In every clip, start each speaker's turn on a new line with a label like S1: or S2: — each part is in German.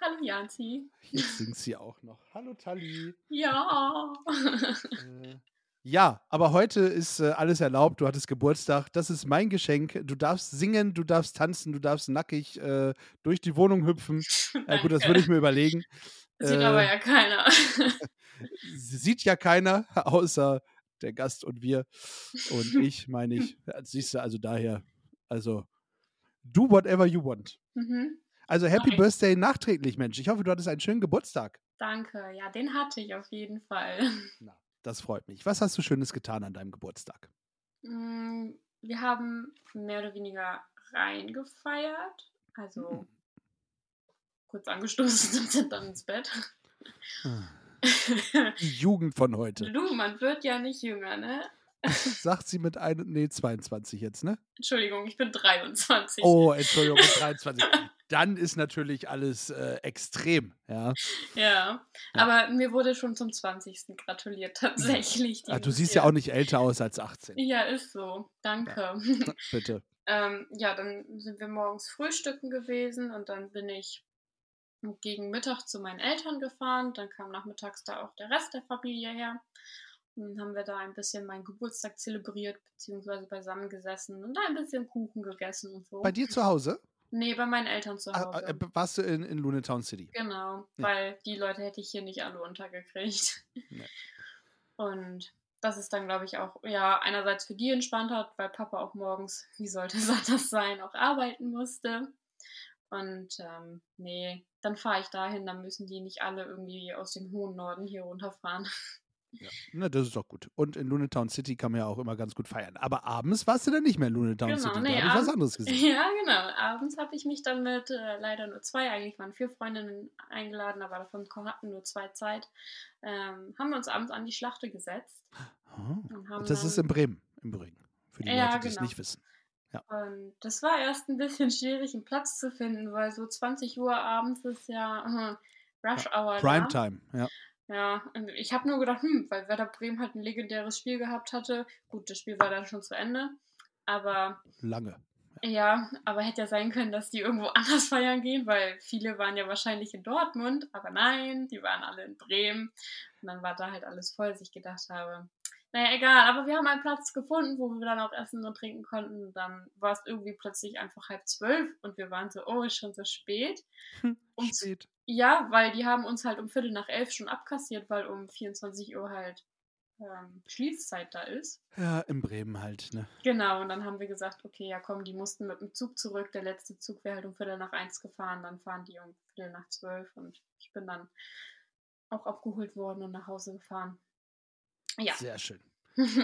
S1: Hallo Janzi.
S2: Jetzt singt sie auch noch. Hallo Tali.
S1: Ja.
S2: Äh, ja, aber heute ist äh, alles erlaubt. Du hattest Geburtstag. Das ist mein Geschenk. Du darfst singen, du darfst tanzen, du darfst nackig äh, durch die Wohnung hüpfen. Ja, gut, das würde ich mir überlegen.
S1: Sieht
S2: Äh,
S1: aber ja keiner.
S2: Sieht ja keiner, außer der Gast und wir. Und ich, meine ich. Siehst du, also daher. Also, do whatever you want.
S1: mhm.
S2: Also, Happy
S1: Nice.
S2: Birthday nachträglich, Mensch. Ich hoffe, du hattest einen schönen Geburtstag.
S1: Danke. Ja, den hatte ich auf jeden Fall.
S2: Na, das freut mich. Was hast du Schönes getan an deinem Geburtstag?
S1: Mm, Wir haben mehr oder weniger reingefeiert. Also
S2: Hm.
S1: kurz angestoßen und sind dann ins Bett.
S2: Die Jugend von heute.
S1: du, man wird ja nicht jünger, ne?
S2: Sagt sie mit einem, nee, 22 jetzt, ne?
S1: Entschuldigung, ich bin 23.
S2: Oh, Entschuldigung, mit 23. Dann ist natürlich alles äh, extrem, ja.
S1: Ja,
S2: Ja.
S1: aber mir wurde schon zum 20. gratuliert, tatsächlich.
S2: Ah, du
S1: dieses
S2: siehst ja auch nicht älter aus als 18.
S1: Ja, ist so. Danke.
S2: Bitte.
S1: ähm, ja, dann sind wir morgens frühstücken gewesen und dann bin ich gegen Mittag zu meinen Eltern gefahren. Dann kam nachmittags da auch der Rest der Familie her. Haben wir da ein bisschen meinen Geburtstag zelebriert, beziehungsweise beisammen gesessen und da ein bisschen Kuchen gegessen und so.
S2: Bei dir zu Hause?
S1: Nee, bei meinen Eltern zu
S2: Ah,
S1: Hause.
S2: äh, warst du in, in Lunetown City?
S1: Genau,
S2: Ja.
S1: weil die Leute hätte ich hier nicht alle untergekriegt.
S2: Nee.
S1: Und das ist dann, glaube ich, auch, ja, einerseits für die entspannt hat, weil Papa auch morgens, wie sollte es anders sein, auch arbeiten musste. Und ähm, nee, dann fahre ich dahin, dann müssen die nicht alle irgendwie aus dem hohen Norden hier runterfahren.
S2: Ja. Na, das ist doch gut. Und in Lunetown City kann man ja auch immer ganz gut feiern. Aber abends warst du dann nicht mehr in Lunetown
S1: Genau,
S2: City.
S1: nee,
S2: da habe ich was anderes gesehen.
S1: Ja, genau. Abends habe ich mich dann mit äh, leider nur zwei, eigentlich waren vier Freundinnen eingeladen, aber davon hatten nur zwei Zeit, ähm, haben wir uns abends an die Schlachte gesetzt.
S2: Oh. Das ist in Bremen, im Übrigen. Für die
S1: Ja,
S2: Leute, die es
S1: genau.
S2: nicht wissen.
S1: Und das war erst ein bisschen schwierig, einen Platz zu finden, weil so 20 Uhr abends ist ja äh, Rush Hour. da.
S2: Primetime, ja.
S1: Ja, und ich habe nur gedacht, hm, weil Werder Bremen halt ein legendäres Spiel gehabt hatte. Gut, das Spiel war dann schon zu Ende. Aber
S2: Lange.
S1: ja, aber hätte ja sein können, dass die irgendwo anders feiern gehen, weil viele waren ja wahrscheinlich in Dortmund, aber nein, die waren alle in Bremen. Und dann war da halt alles voll, dass ich gedacht habe, naja, egal, aber wir haben einen Platz gefunden, wo wir dann auch essen und trinken konnten. Und dann war es irgendwie plötzlich einfach halb zwölf und wir waren so, oh, ist schon so spät. Zu-
S2: Spät.
S1: Ja, weil die haben uns halt um Viertel nach elf schon abkassiert, weil um 24 Uhr halt ähm, Schließzeit da ist.
S2: Ja, in Bremen halt, ne?
S1: Genau, und dann haben wir gesagt, okay, ja komm, die mussten mit dem Zug zurück. Der letzte Zug wäre halt um Viertel nach eins gefahren, dann fahren die um Viertel nach zwölf und ich bin dann auch abgeholt worden und nach Hause gefahren. Ja.
S2: Sehr schön.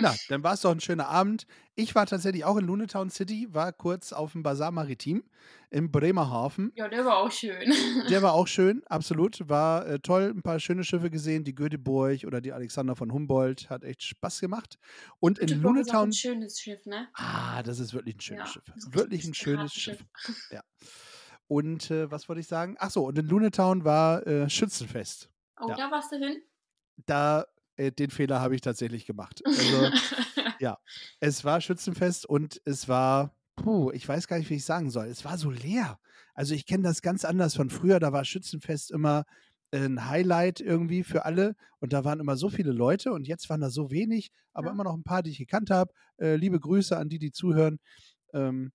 S2: Na, dann war es doch ein schöner Abend. Ich war tatsächlich auch in Lunetown City, war kurz auf dem Bazar Maritim im Bremerhaven.
S1: ja, der war auch schön.
S2: Der war auch schön, absolut. War äh, toll, ein paar schöne Schiffe gesehen, die Göteborg oder die Alexander von Humboldt. Hat echt Spaß gemacht. Und in
S1: Göteborg ist auch
S2: Lunetown.
S1: ein schönes Schiff, ne?
S2: Ah, das ist wirklich ein schönes
S1: Ja,
S2: Schiff. Wirklich
S1: ein
S2: schönes
S1: Piratenschiff.
S2: Schiff. Ja. Und äh, was wollte ich sagen? Ach so, und in Lunetown war äh, Schützenfest.
S1: Oh,
S2: Ja.
S1: da warst du hin?
S2: Da, äh, den Fehler habe ich tatsächlich gemacht. Also, ja, es war Schützenfest und es war, puh, ich weiß gar nicht, wie ich sagen soll. Es war so leer. Also ich kenne das ganz anders von früher. Da war Schützenfest immer ein Highlight irgendwie für alle und da waren immer so viele Leute und jetzt waren da so wenig, aber
S1: Ja.
S2: immer noch ein paar, die ich gekannt habe. Äh, liebe Grüße an die, die zuhören. Ähm,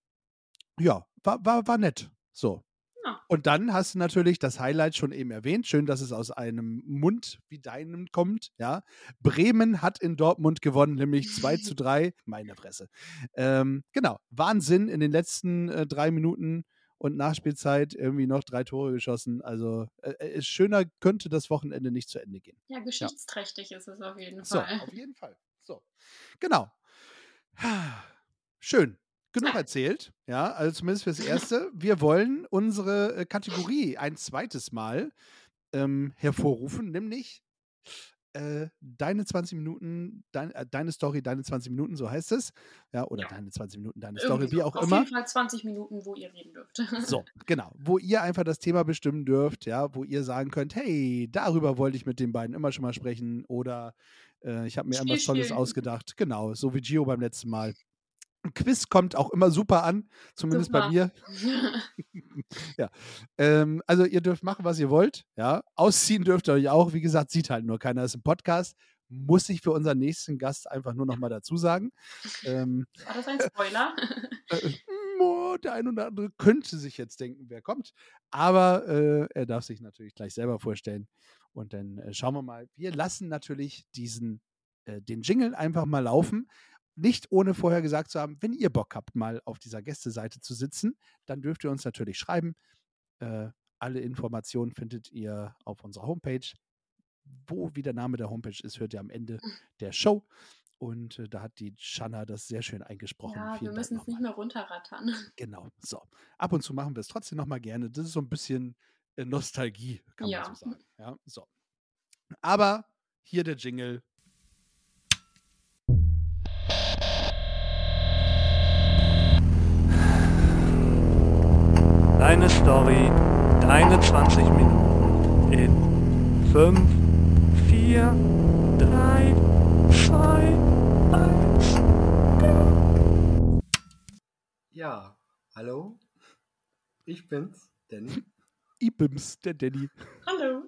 S2: ja, war, war, war nett. So.
S1: Ja.
S2: Und dann hast du natürlich das Highlight schon eben erwähnt. Schön, dass es aus einem Mund wie deinem kommt. Ja. Bremen hat in Dortmund gewonnen, nämlich 2 zu 3. Meine Fresse. Ähm, genau. Wahnsinn in den letzten äh, drei Minuten und Nachspielzeit irgendwie noch drei Tore geschossen. Also äh, äh, schöner könnte das Wochenende nicht zu Ende gehen.
S1: ja, geschichtsträchtig ist es auf jeden
S2: So,
S1: Fall.
S2: auf jeden Fall. So. Genau. Schön. Genug erzählt. Ja, also zumindest fürs Erste. Wir wollen unsere äh, Kategorie ein zweites Mal ähm, hervorrufen, nämlich äh, deine 20 Minuten, dein, äh, deine Story, deine 20 Minuten, so heißt es. Ja, oder
S1: Ja.
S2: deine 20 Minuten, deine
S1: Irgendwie
S2: Story, wie
S1: so.
S2: auch
S1: Auf
S2: immer.
S1: jeden Fall 20 Minuten, wo ihr reden dürft.
S2: So, genau. Wo ihr einfach das Thema bestimmen dürft, ja, wo ihr sagen könnt, hey, darüber wollte ich mit den beiden immer schon mal sprechen oder äh, ich habe mir
S1: Spiel
S2: irgendwas Tolles ausgedacht. Genau, so wie Gio beim letzten Mal. Ein Quiz kommt auch immer super an, zumindest bei
S1: Super.
S2: mir. Ähm, also ihr dürft machen, was ihr wollt. Ja, ausziehen dürft ihr euch auch. Wie gesagt, sieht halt nur keiner. Das ist ein Podcast. Muss ich für unseren nächsten Gast einfach nur noch mal dazu sagen. Ähm,
S1: War das ein Spoiler?
S2: äh, mo, der ein oder andere könnte sich jetzt denken, wer kommt. Aber äh, er darf sich natürlich gleich selber vorstellen. Und dann äh, schauen wir mal. Wir lassen natürlich diesen, äh, den Jingle einfach mal laufen. Nicht ohne vorher gesagt zu haben, wenn ihr Bock habt, mal auf dieser Gästeseite zu sitzen, dann dürft ihr uns natürlich schreiben. Äh, alle Informationen findet ihr auf unserer Homepage. Wo wie der Name der Homepage ist, hört ihr am Ende der Show. Und äh, da hat die Shanna das sehr schön eingesprochen.
S1: ja, wir
S2: Vielen Dank
S1: müssen es nicht mehr runterrattern.
S2: Genau, so. Ab und zu machen wir es trotzdem nochmal gerne. Das ist so ein bisschen äh, Nostalgie, kann
S1: Ja.
S2: man so sagen. Ja, so. Aber hier der Jingle.
S3: Deine Story, deine 20 Minuten in 5, 4, 3, 2, 1.
S4: Ja, hallo, ich bin's, Danny.
S2: Ibims, der Danny.
S1: Hallo.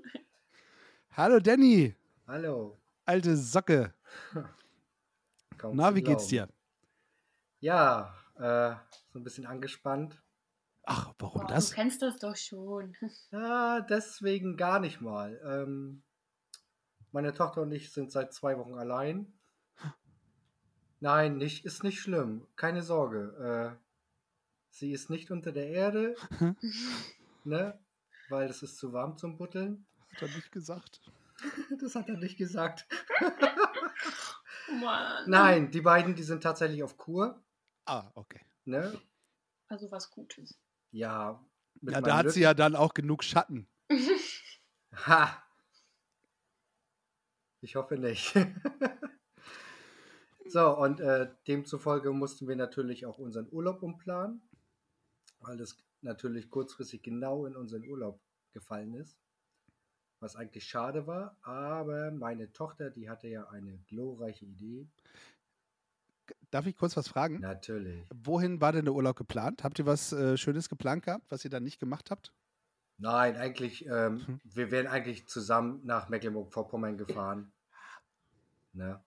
S2: Hallo Danny,
S4: Hallo.
S2: alte Socke.
S4: Kaum
S2: Na, wie geht's
S4: glauben.
S2: dir?
S4: Ja, äh, so ein bisschen angespannt.
S2: Ach, warum
S1: Boah,
S2: das?
S1: Du kennst das doch schon.
S4: Ja, deswegen gar nicht mal. Ähm, meine Tochter und ich sind seit zwei Wochen allein. Nein, nicht, ist nicht schlimm. Keine Sorge. Äh, sie ist nicht unter der Erde, ne? Weil es ist zu warm zum Butteln.
S2: Hat er nicht gesagt.
S4: Das hat er nicht gesagt.
S1: Oh Mann.
S4: Nein, die beiden, die sind tatsächlich auf Kur.
S2: Ah, okay.
S4: Ne?
S1: Also was Gutes.
S4: Ja.
S2: Ja, da hat sie
S4: Lütten-
S2: ja dann auch genug Schatten.
S4: Ha! Ich hoffe nicht. so, und äh, demzufolge mussten wir natürlich auch unseren Urlaub umplanen, weil das natürlich kurzfristig genau in unseren Urlaub gefallen ist. Was eigentlich schade war, aber meine Tochter, die hatte ja eine glorreiche Idee.
S2: Darf ich kurz was fragen?
S4: Natürlich.
S2: Wohin war denn der Urlaub geplant? Habt ihr was äh, Schönes geplant gehabt, was ihr dann nicht gemacht habt?
S4: Nein, eigentlich, ähm,
S2: Hm.
S4: wir wären eigentlich zusammen nach Mecklenburg-Vorpommern gefahren. Ne?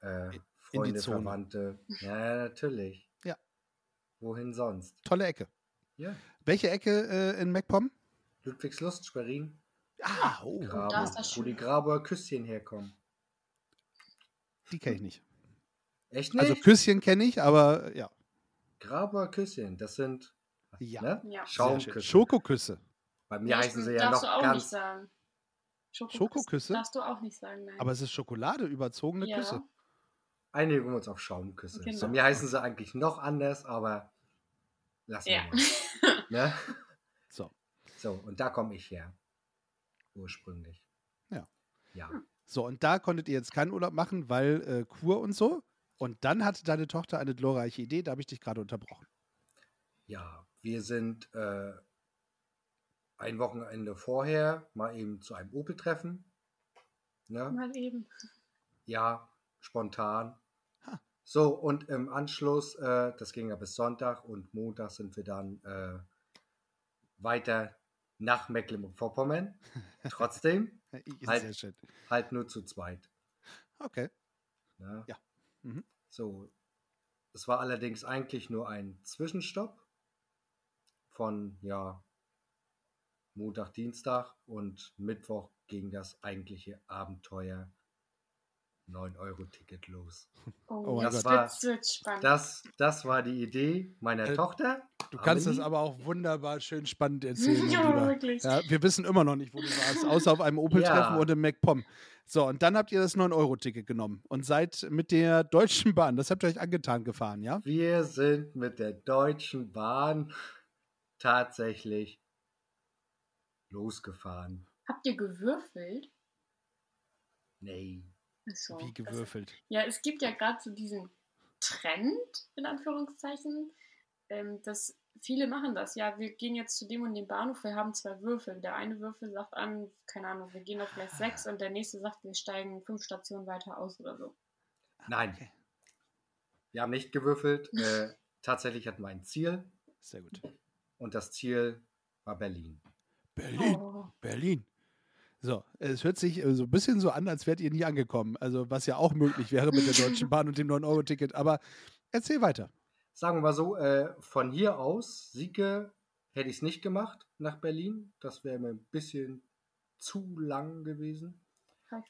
S4: Äh,
S2: In-
S4: Freunde,
S2: Zone.
S4: Verwandte. Ja, natürlich.
S2: Ja.
S4: Wohin sonst?
S2: Tolle Ecke.
S4: Ja.
S2: Welche Ecke äh, in MacPom?
S4: Ludwigslust, Schwerin,
S2: Ah, oh,
S4: Grabow,
S1: da ist das
S4: wo
S1: schön.
S4: die Grabower Küsschen herkommen.
S2: die kenne ich nicht.
S4: Echt nicht?
S2: Also Küsschen kenne ich, aber ja.
S4: Grabower Küsschen, das sind
S2: Ja.
S4: ne?
S1: Ja.
S4: Schaumküsse.
S2: Schokoküsse.
S4: Bei mir heißen sie ja
S1: darfst
S4: noch
S1: du auch nicht
S4: ganz.
S1: sagen.
S2: Schokoküsse?
S1: Darfst du auch nicht sagen, nein.
S2: Aber es ist Schokolade, überzogene
S1: ja.
S2: Küsse.
S4: Einigen wir uns auf Schaumküsse.
S1: Genau.
S4: Bei mir heißen sie eigentlich noch anders, aber lassen
S1: Ja.
S4: wir mal. Ne?
S2: So.
S4: So, und da komme ich her. Ursprünglich.
S2: Ja.
S4: Ja.
S2: So, und da konntet ihr jetzt keinen Urlaub machen, weil äh, Kur und so. Und dann hatte deine Tochter eine glorreiche Idee, da habe ich dich gerade unterbrochen.
S4: Ja, wir sind äh, ein Wochenende vorher mal eben zu einem Opel-Treffen. Ne?
S1: Mal eben.
S4: Ja, spontan.
S2: Ha.
S4: So, und im Anschluss, äh, das ging ja bis Sonntag und Montag sind wir dann äh, weiter nach Mecklenburg-Vorpommern. Trotzdem Halt.
S2: Sehr schön.
S4: halt nur zu zweit.
S2: Okay.
S4: Ne?
S2: Ja. Mhm.
S4: So, es war allerdings eigentlich nur ein Zwischenstopp von, ja, Montag, Dienstag und Mittwoch ging das eigentliche Abenteuer 9-Euro-Ticket los.
S1: Oh,
S2: Oh mein
S1: jetzt
S4: Gott.
S1: wird's, wird's spannend.
S4: Das, das war die Idee meiner
S2: Äh,
S4: Tochter.
S2: Du kannst das
S4: Amelie.
S2: aber auch wunderbar schön spannend erzählen.
S1: ja, wirklich.
S2: Ja, wir wissen immer noch nicht, wo du warst, außer auf einem Opel-Treffen
S4: Ja.
S2: und im MacPom. So, und dann habt ihr das 9-Euro-Ticket genommen und seid mit der Deutschen Bahn, das habt ihr euch angetan gefahren, ja?
S4: Wir sind mit der Deutschen Bahn tatsächlich losgefahren.
S1: Habt ihr gewürfelt?
S4: Nee.
S1: Achso,
S2: Wie
S1: das-
S2: gewürfelt.
S1: Ja, es gibt ja gerade so diesen Trend, in Anführungszeichen, ähm, dass viele machen das. Ja, wir gehen jetzt zu dem und dem Bahnhof, wir haben zwei Würfel. Der eine Würfel sagt an, keine Ahnung, wir gehen auf gleich sechs und der nächste sagt, wir steigen fünf Stationen weiter aus oder so.
S4: Nein.
S2: Okay.
S4: Wir haben nicht gewürfelt. Äh, tatsächlich hatten wir ein Ziel
S2: Sehr gut.
S4: und das Ziel war Berlin.
S2: Berlin,
S1: Oh.
S2: Berlin. So, es hört sich äh, so ein bisschen so an, als wärt ihr nie angekommen. Also, was ja auch möglich wäre mit der Deutschen Bahn und dem 9-Euro-Ticket. Aber erzähl weiter.
S4: Sagen wir mal so, äh, von hier aus, Sieke, hätte ich es nicht gemacht nach Berlin. Das wäre mir ein bisschen zu lang gewesen.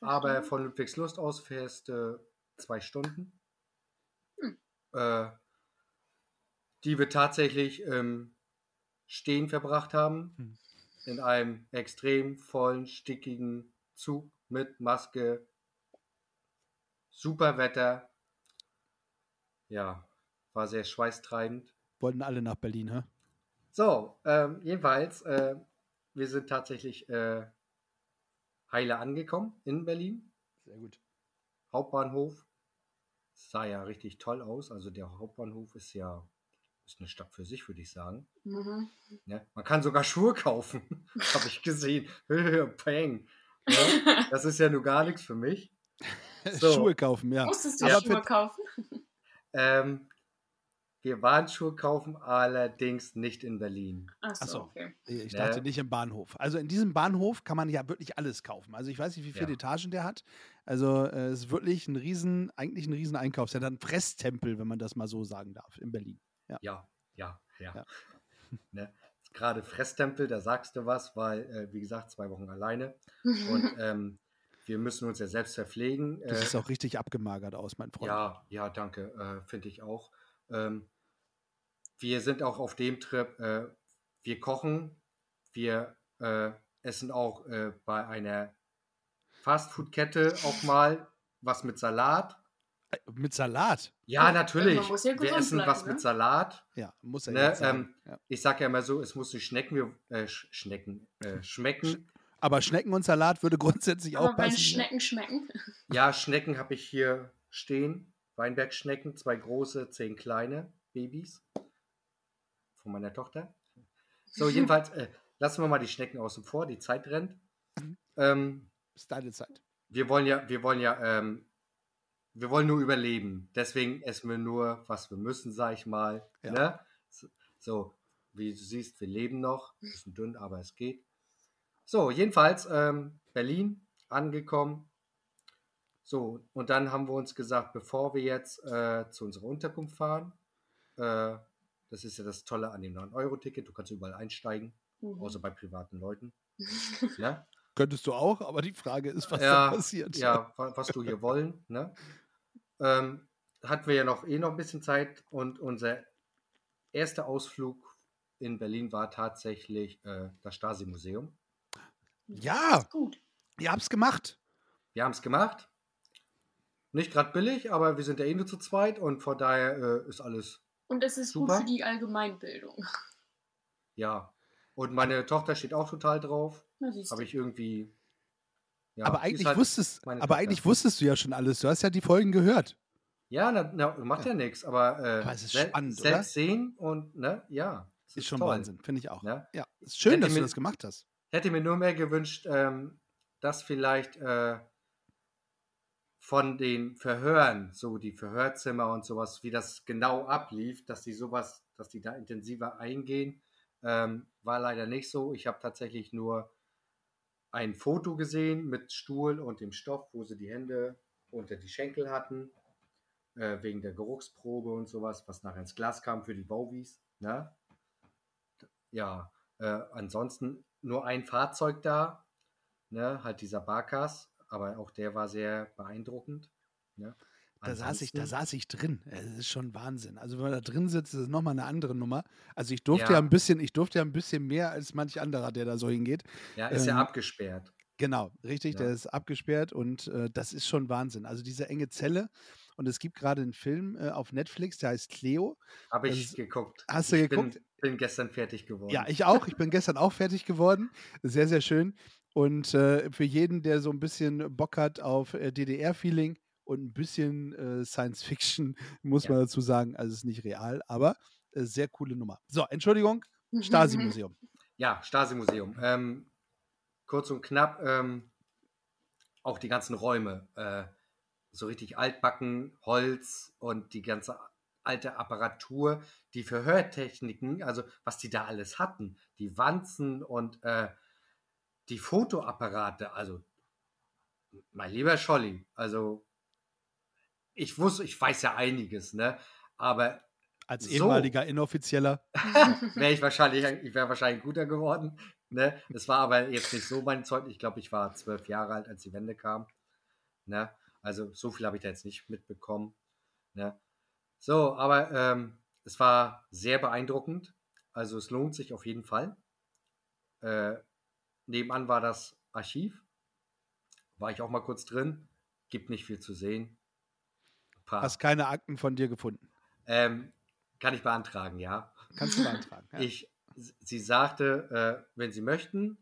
S4: Aber von Ludwigslust aus fährst du zwei Stunden.
S1: Hm.
S4: Äh, die wir tatsächlich im Stehen verbracht haben.
S2: Hm.
S4: In einem extrem vollen, stickigen Zug mit Maske. Super Wetter. Ja, war sehr schweißtreibend.
S2: Wollten alle nach Berlin, hä?
S4: So, ähm, jedenfalls, äh, wir sind tatsächlich äh, heile angekommen in Berlin.
S2: Sehr gut.
S4: Hauptbahnhof sah ja richtig toll aus. Also der Hauptbahnhof ist ja ist eine Stadt für sich, würde ich sagen.
S1: Mhm.
S4: Ne? Man kann sogar Schuhe kaufen, habe ich gesehen. Peng. Ne? Das ist ja nur gar nichts für mich. So.
S2: Schuhe kaufen, ja.
S1: Musstest du
S4: Ja.
S1: Schuhe kaufen?
S4: Ähm, wir waren Schuhe kaufen, allerdings nicht in Berlin.
S1: Achso,
S2: Ach so.
S1: okay.
S2: Ich
S4: Ne?
S2: dachte nicht im Bahnhof. Also in diesem Bahnhof kann man ja wirklich alles kaufen. Also ich weiß nicht, wie viele
S4: Ja.
S2: Etagen der hat. Also äh, es ist wirklich ein riesen, eigentlich ein riesen Einkaufscenter, ein Fresstempel, wenn man das mal so sagen darf, in Berlin.
S4: Ja, ja, ja.
S2: Ja.
S4: ne? Gerade Fresstempel, da sagst du was, weil, äh, wie gesagt, zwei Wochen alleine. Und ähm, wir müssen uns ja selbst verpflegen.
S2: Du
S4: Äh,
S2: siehst auch richtig abgemagert aus, mein Freund.
S4: ja, ja, danke, äh, finde ich auch. Ähm, wir sind auch auf dem Trip, äh, wir kochen, wir äh, essen auch äh, bei einer Fastfood-Kette auch mal was mit Salat.
S2: Mit Salat.
S4: Ja,
S1: Ja,
S4: natürlich.
S1: man muss ja
S4: wir essen
S1: bleiben,
S4: was
S1: ne?
S4: mit Salat.
S2: Ja, muss er
S4: Ne, ähm,
S2: ja.
S4: Ich sage ja immer so, es muss nicht schmecken, wir, äh, sch schmecken, äh, schmecken.
S2: Aber Schnecken und Salat würde grundsätzlich auch
S1: Aber wenn
S2: passen. ne?
S1: Schnecken schmecken.
S4: Ja, Schnecken habe ich hier stehen. Weinbergschnecken, zwei große, zehn kleine Babys von meiner Tochter. So, jedenfalls äh, lassen wir mal die Schnecken außen vor, die Zeit rennt.
S2: Mhm.
S4: Ähm,
S2: Ist deine Zeit.
S4: wir wollen ja, wir wollen ja, ähm, wir wollen nur überleben. Deswegen essen wir nur, was wir müssen, sag ich mal.
S2: Ja.
S4: Ne? So- wie du siehst, wir leben noch. Bisschen dünn, aber es geht. So, jedenfalls ähm, Berlin angekommen. So, und dann haben wir uns gesagt, bevor wir jetzt äh, zu unserer Unterkunft fahren, äh, das ist ja das Tolle an dem 9-Euro-Ticket, du kannst überall einsteigen,
S1: Mhm.
S4: außer bei privaten Leuten. Ne?
S2: Könntest du auch, aber die Frage ist, was
S4: ja,
S2: da passiert.
S4: Ja, wa- was du hier wollen. Ne? Ähm, hatten wir ja noch eh noch ein bisschen Zeit und unser erster Ausflug in Berlin war tatsächlich äh, das Stasi-Museum.
S2: Ja,
S1: gut.
S2: ihr habt's gemacht.
S4: Wir haben es gemacht. Nicht gerade billig, aber wir sind ja eh nur zu zweit und von daher äh, ist alles,
S1: Und es ist
S4: Super.
S1: gut für die Allgemeinbildung.
S4: ja. Und meine Tochter steht auch total drauf. Habe ich irgendwie. Ja,
S2: aber
S4: ist
S2: eigentlich
S4: halt-
S2: wusstest, aber eigentlich wusstest du ja schon alles. Du hast ja die Folgen gehört.
S4: Ja, na, na, macht ja, nichts, aber, äh,
S2: Aber es ist
S4: sel-
S2: spannend,
S4: selbst
S2: oder?
S4: sehen und, ne, ja. es
S2: Ist schon
S4: toll.
S2: Wahnsinn, finde ich auch.
S4: Ne?
S2: Ja, ist schön,
S4: Hätte
S2: dass du
S4: mir-
S2: das gemacht hast.
S4: hätte mir nur mehr gewünscht, ähm, dass vielleicht äh, von den Verhören, so die Verhörzimmer und sowas, wie das genau ablief, dass die sowas, dass die da intensiver eingehen, ähm, war leider nicht so. Ich habe tatsächlich nur ein Foto gesehen mit Stuhl und dem Stoff, wo sie die Hände unter die Schenkel hatten, äh, wegen der Geruchsprobe und sowas, was nachher ins Glas kam für die Bauwies. Ne? Ja, äh, ansonsten nur ein Fahrzeug da, ne, halt dieser Barkas, aber auch der war sehr beeindruckend. Ne?
S2: Da saß, ich, da saß ich drin. Es ist schon Wahnsinn. Also wenn man da drin sitzt, ist es nochmal eine andere Nummer. Also ich durfte ja.
S4: Ja.
S2: ein bisschen, ich durfte ja ein bisschen mehr als manch anderer, der da so hingeht.
S4: Ja, ist
S2: ähm,
S4: ja abgesperrt.
S2: Genau, richtig,
S4: Ja.
S2: der ist abgesperrt und äh, das ist schon Wahnsinn. Also diese enge Zelle. Und es gibt gerade einen Film äh, auf Netflix, der heißt Cleo.
S4: Habe ich
S2: ist-
S4: geguckt.
S2: Hast du
S4: ich
S2: geguckt?
S4: Bin, bin gestern fertig geworden.
S2: Ja, ich auch. Ich bin gestern auch fertig geworden. Sehr, sehr schön. Und äh, für jeden, der so ein bisschen Bock hat auf äh, DDR-Feeling und ein bisschen äh, Science Fiction, muss
S4: Ja.
S2: man dazu sagen, also es ist nicht real, aber äh, sehr coole Nummer. So, Entschuldigung, Stasi-Museum.
S4: Ja, Stasi-Museum. Ähm, kurz und knapp, ähm, auch die ganzen Räume. Äh, so richtig altbacken, Holz und die ganze alte Apparatur, die Verhörtechniken, also was die da alles hatten, die Wanzen und äh, die Fotoapparate, also mein lieber Scholli, also ich wusste, ich weiß ja einiges, ne? Aber
S2: Als
S4: So.
S2: ehemaliger Inoffizieller.
S4: wäre ich wahrscheinlich, ich wäre wahrscheinlich guter geworden. Ne? Es war aber jetzt nicht so mein Zeug. Ich glaube, ich war zwölf Jahre alt, als die Wende kam. Ne? Also so viel habe ich da jetzt nicht mitbekommen. Ne? So, aber ähm, es war sehr beeindruckend. Also es lohnt sich auf jeden Fall. Äh, nebenan war das Archiv. War ich auch mal kurz drin. Gibt nicht viel zu sehen. Paar.
S2: Hast keine Akten von dir gefunden.
S4: Ähm, kann ich beantragen, ja.
S2: Kannst du beantragen. Ja.
S4: Ich, sie sagte, äh, wenn Sie möchten,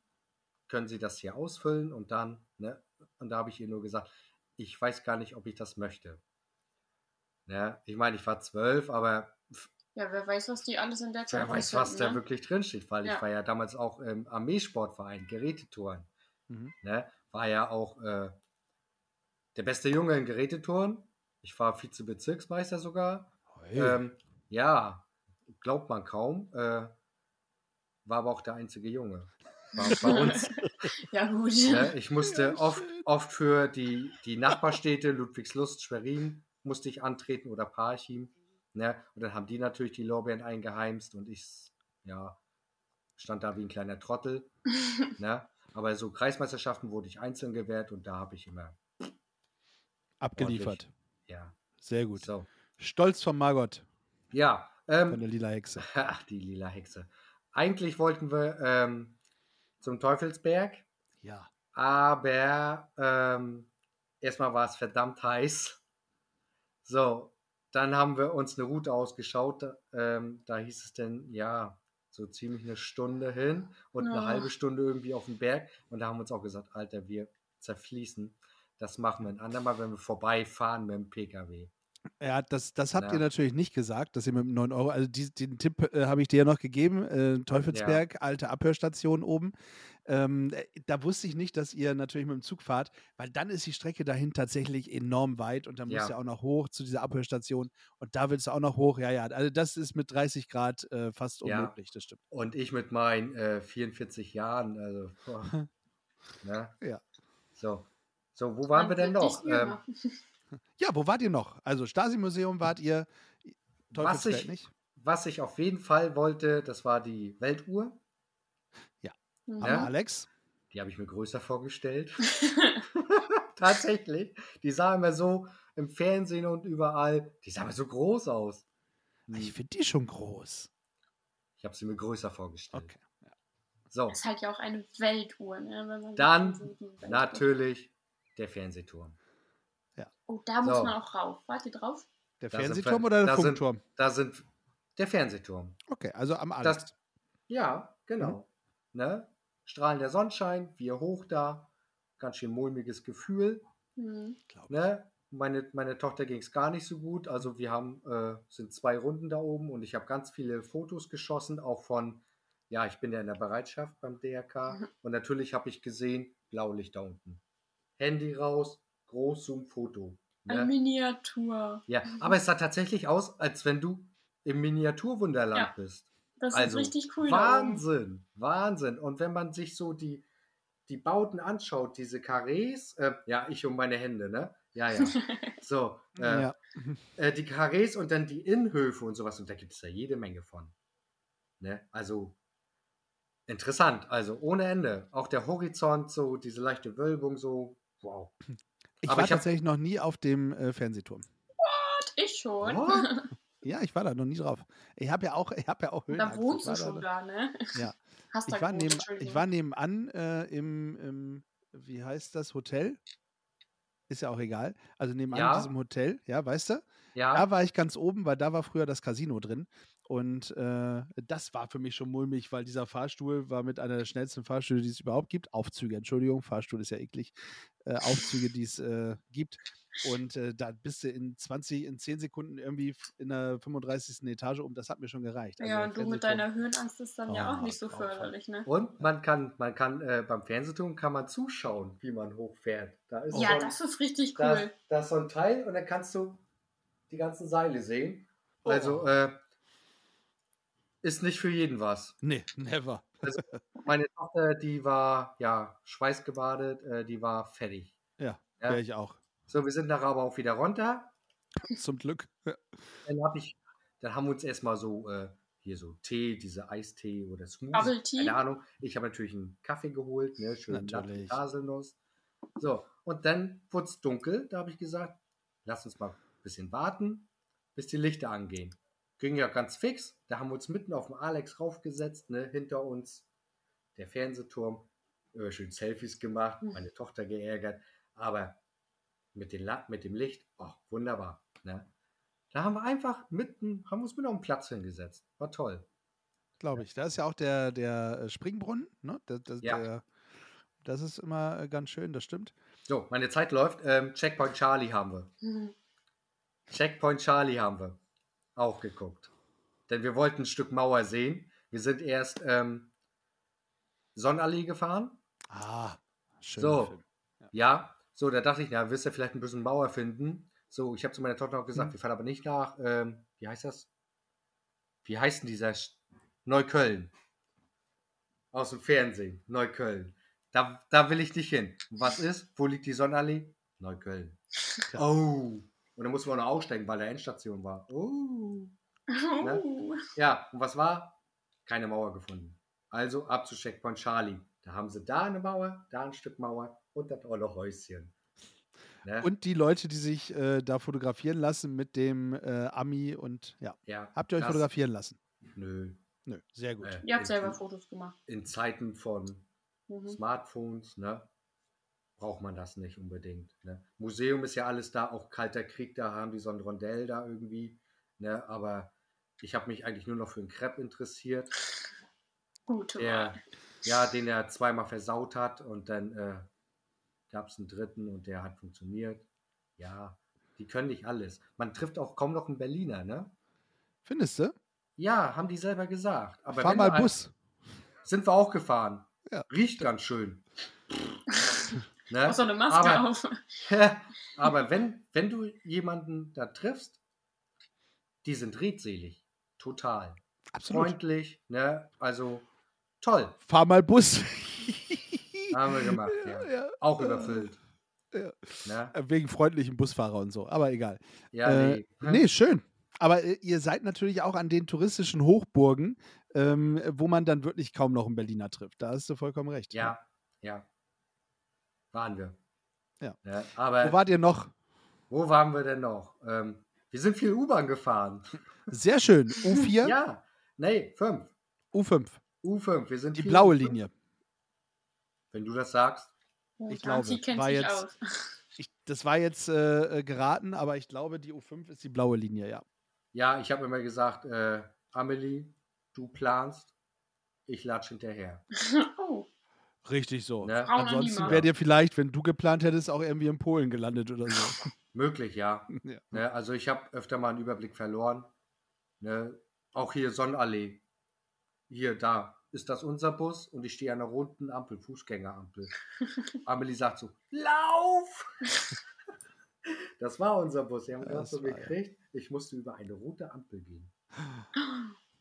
S4: können Sie das hier ausfüllen und dann, ne? Und da habe ich ihr nur gesagt, ich weiß gar nicht, ob ich das möchte. Ja, ich meine, ich war zwölf, aber
S1: Ja, wer weiß, was die alles in der Zeit
S4: wer weiß, was da
S1: ne?
S4: wirklich drinsteht, weil
S1: Ja.
S4: ich war ja damals auch im Armeesportverein, Gerätetouren.
S2: Mhm.
S4: Ne? War ja auch äh, der beste Junge in Gerätetouren. Ich war Vizebezirksmeister sogar.
S2: Hey.
S4: Ähm, ja, glaubt man kaum. Äh, war aber auch der einzige Junge. War bei uns.
S1: Ja, gut.
S4: ne? Ich musste oft, oft für die, die Nachbarstädte, Ludwigslust, Schwerin, musste ich antreten oder Parchim. Ne? Und dann haben die natürlich die Lorbeeren eingeheimst und ich, ja, stand da wie ein kleiner Trottel. ne? Aber so Kreismeisterschaften wurde ich einzeln gewährt und da habe ich immer,
S2: Abgeliefert.
S4: Ja,
S2: Sehr gut.
S4: so.
S2: Stolz von Margot,
S4: Ja,
S2: von
S4: ähm,
S2: der lila Hexe.
S4: Ach, die lila Hexe. Eigentlich wollten wir ähm, zum Teufelsberg,
S2: Ja.
S4: aber ähm, erstmal war es verdammt heiß. So, dann haben wir uns eine Route ausgeschaut. da- Ähm, da hieß es denn, ja, so ziemlich eine Stunde hin und eine
S1: Ja.
S4: halbe Stunde irgendwie auf dem Berg. Und da haben wir uns auch gesagt, Alter, wir zerfließen. Das machen wir ein andermal, wenn wir vorbeifahren mit dem PKW.
S2: Ja, das, das habt
S4: Ja.
S2: ihr natürlich nicht gesagt, dass ihr mit dem 9 Euro, also die, den Tipp äh, habe ich dir ja noch gegeben, äh, Teufelsberg, alte Abhörstation oben. Ähm, äh, da wusste ich nicht, dass ihr natürlich mit dem Zug fahrt, weil dann ist die Strecke dahin tatsächlich enorm weit und dann musst
S4: Ja.
S2: du auch noch hoch zu dieser Abhörstation und da willst du auch noch hoch. Ja, ja, also das ist mit 30 Grad äh, fast
S4: Ja.
S2: unmöglich, das stimmt.
S4: Und ich mit meinen äh, 44 Jahren, also. Boah, ne?
S2: Ja.
S4: So. So, wo waren wir denn noch? Ähm.
S2: Ja, wo wart ihr noch? Also Stasi-Museum wart ihr,
S4: was, ich,
S2: nicht?
S4: was ich auf jeden Fall wollte, das war die Weltuhr.
S1: Mhm.
S2: Aber
S4: Ja.
S2: Alex?
S4: Die habe ich mir größer vorgestellt. Tatsächlich. Die sah immer so im Fernsehen und überall, die sah immer so groß aus. Hm,
S2: Ich finde die schon groß.
S4: Ich habe sie mir größer vorgestellt.
S2: Okay.
S4: So,
S1: ist halt ja auch eine Weltuhr, ne? Wenn man
S4: Dann
S1: so die Weltuhr-
S4: natürlich der Fernsehturm.
S1: Oh, da muss
S4: So.
S1: man auch rauf. Wart ihr drauf?
S2: Der
S4: Da sind
S2: Fernsehturm
S4: wir-
S2: oder der
S4: da sind-
S2: Funkturm?
S4: Da sind der Fernsehturm.
S2: Okay, also am Alex.
S4: Das, ja, genau. Ne? Strahlender Sonnenschein, wir hoch da, ganz schön mulmiges Gefühl.
S1: Mhm.
S4: Ne? Meine, meine Tochter ging es gar nicht so gut. Also wir haben, äh, sind zwei Runden da oben und ich habe ganz viele Fotos geschossen, auch von, ja, ich bin ja in der Bereitschaft beim DRK
S1: Mhm.
S4: und natürlich habe ich gesehen, Blaulicht da unten. Handy raus, Großzoom-Foto.
S1: Eine
S4: Ne?
S1: Miniatur.
S4: Ja, aber es sah tatsächlich aus, als wenn du im Miniaturwunderland
S1: Ja.
S4: bist.
S1: Das
S4: Also,
S1: ist richtig cool.
S4: Wahnsinn, Wahnsinn. Und wenn man sich so die, die Bauten anschaut, diese Karrees, äh, ja, ich um meine Hände, ne? Ja, ja. So, äh,
S2: ja.
S4: äh, die Karrees und dann die Innenhöfe und sowas. Und da gibt es ja jede Menge von. Ne? Also interessant, also ohne Ende. Auch der Horizont, so diese leichte Wölbung, so, wow.
S2: Ich
S4: Aber
S2: war
S4: ich hab-
S2: tatsächlich noch nie auf dem äh, Fernsehturm.
S1: Ich schon.
S4: What?
S2: Ja, ich war da noch nie drauf. Ich habe ja auch, ich habe ja auch Höhenangst.
S1: Da wohnst du schon
S2: da,
S1: da, ne?
S2: Ja.
S1: Hast da
S2: Ich war,
S1: gewohnt,
S2: neben, ich war nebenan äh, im, im, wie heißt das, Hotel? Ist ja auch egal. Also nebenan
S4: Ja.
S2: diesem Hotel, ja, weißt du?
S4: Ja,
S2: Da war ich ganz oben, weil da war früher das Casino drin. Und äh, das war für mich schon mulmig, weil dieser Fahrstuhl war mit einer der schnellsten Fahrstühle, die es überhaupt gibt. Aufzüge, Entschuldigung, Fahrstuhl ist ja eklig. Äh, Aufzüge, die es äh, gibt. Und äh, da bist du in 20, in 10 Sekunden irgendwie in der 35. Etage um. Das hat mir schon gereicht. Also
S1: ja,
S2: der
S1: und du mit deiner Höhenangst ist dann ja
S2: Oh,
S1: auch nicht so förderlich, ne?
S4: und man kann, man kann äh, beim Fernsehturm kann man zuschauen, wie man hochfährt. Da ist
S1: Ja,
S4: so ein-
S1: das ist richtig
S4: da,
S1: cool.
S4: da ist so ein Teil und dann kannst du die ganzen Seile sehen.
S2: Oh.
S4: Also äh, ist nicht für jeden was.
S2: Nee, never.
S4: Meine Tochter, die war ja schweißgebadet, äh, die war fertig.
S2: Ja,
S4: Ja.
S2: wäre ich auch.
S4: So, wir sind nachher aber auch wieder runter.
S2: Zum Glück.
S4: Dann habe ich, dann haben wir uns erstmal so äh, hier so Tee, diese Eistee oder Smoothie, keine Ahnung. Ich habe natürlich einen Kaffee geholt, ne, schön. Haselnuss. So, und dann wurde es dunkel. Da habe ich gesagt, lass uns mal ein bisschen warten, bis die Lichter angehen. Ging ja ganz fix. Da haben wir uns mitten auf dem Alex raufgesetzt, ne, hinter uns der Fernsehturm. Äh, schön Selfies gemacht,
S1: Hm.
S4: meine Tochter geärgert. Aber mit, den La mit dem Licht, oh, wunderbar. Ne? Da haben wir einfach mitten, haben uns mit auf den Platz hingesetzt. War toll.
S2: Glaube ich. Da ist ja auch der, der äh, Springbrunnen. Ne? Das, das,
S4: Ja.
S2: der, das ist immer äh, ganz schön, das stimmt.
S4: So, meine Zeit läuft. Ähm, Checkpoint Charlie haben wir.
S1: Mhm.
S4: Checkpoint Charlie haben wir auch geguckt. Denn wir wollten ein Stück Mauer sehen. Wir sind erst ähm, Sonnenallee gefahren.
S2: Ah, schön.
S4: So.
S2: Film.
S4: Ja, so, da dachte ich, na, wirst du vielleicht ein bisschen Mauer finden. So, ich habe zu meiner Tochter auch gesagt,
S2: Hm.
S4: wir fahren aber nicht nach, ähm, wie heißt das? Wie heißt denn dieser St Neukölln? Aus dem Fernsehen, Neukölln. Da, da will ich nicht hin. Und was ist? Wo liegt die Sonnenallee? Neukölln.
S2: Ja.
S4: Oh. Und dann mussten wir noch aussteigen, weil da Endstation war. Oh. Ne?
S1: Uh.
S4: Ja, und was war? Keine Mauer gefunden. Also ab zu Checkpoint Charlie. Da haben sie da eine Mauer, da ein Stück Mauer und das olle Häuschen. Ne?
S2: Und die Leute, die sich äh, da fotografieren lassen mit dem äh, Ami und ja.
S4: ja,
S2: Habt ihr euch
S4: das-
S2: fotografieren lassen?
S4: Nö.
S2: Nö, sehr gut.
S4: Äh,
S1: Ihr habt selber Fotos gemacht.
S4: In Zeiten von
S1: Mhm.
S4: Smartphones, ne? Braucht man das nicht unbedingt. Ne? Museum ist ja alles da, auch Kalter Krieg, da haben die so ein Rondell da irgendwie. Ne? Aber ich habe mich eigentlich nur noch für einen Crepe interessiert.
S1: Gute
S4: der, ja, den er zweimal versaut hat und dann äh, gab es einen dritten und der hat funktioniert. Ja, die können nicht alles. Man trifft auch kaum noch einen Berliner, ne?
S2: Findest du?
S4: Ja, haben die selber gesagt. Aber
S2: Fahr mal Bus.
S4: Sind wir auch gefahren.
S2: Ja.
S4: Riecht ganz schön. Ne?
S1: Auch so eine Maske
S4: aber,
S1: auf.
S4: aber wenn, wenn du jemanden da triffst, die sind redselig. Total.
S2: Absolut.
S4: Freundlich, ne? Also toll.
S2: Fahr mal Bus.
S4: Haben wir gemacht, ja.
S2: ja.
S4: Auch überfüllt.
S2: Ja.
S4: Ne?
S2: Äh, Wegen freundlichen Busfahrer und so. Aber egal.
S4: Ja,
S2: äh,
S4: nee.
S2: nee, schön. Aber äh, ihr seid natürlich auch an den touristischen Hochburgen, ähm, wo man dann wirklich kaum noch einen Berliner trifft. Da hast du vollkommen recht.
S4: Ja, ja. Waren wir.
S2: Ja.
S4: Ne? Aber
S2: Wo wart ihr noch?
S4: wo waren wir denn noch? Ähm, wir sind viel U-Bahn gefahren.
S2: Sehr schön. U4,
S4: Ja, nee, fünf.
S2: U5.
S4: U5, wir sind
S2: Die blaue
S4: U5.
S2: Linie.
S4: Wenn du das sagst.
S2: Ich
S1: Franzi
S2: glaube,
S1: kennt
S2: war
S1: sich
S2: jetzt-
S1: aus.
S2: Ich, das war jetzt äh, äh, geraten, aber ich glaube, die U5 ist die blaue Linie, ja.
S4: Ja, ich habe immer gesagt, äh, Amelie, du planst, ich latsch hinterher.
S2: Richtig so.
S4: Ne?
S2: Ansonsten wäre dir vielleicht, wenn du geplant hättest, auch irgendwie in Polen gelandet oder so.
S4: Möglich, ja.
S2: ja.
S4: Ne? Also ich habe öfter mal einen Überblick verloren. Ne? Auch hier Sonnenallee. Hier, da ist das unser Bus und ich stehe an einer roten Ampel, Fußgängerampel. Amelie sagt so, lauf! das war unser Bus. Wir haben
S2: Ja,
S4: das so
S2: war ja.
S4: gekriegt. Ich musste über eine rote Ampel gehen.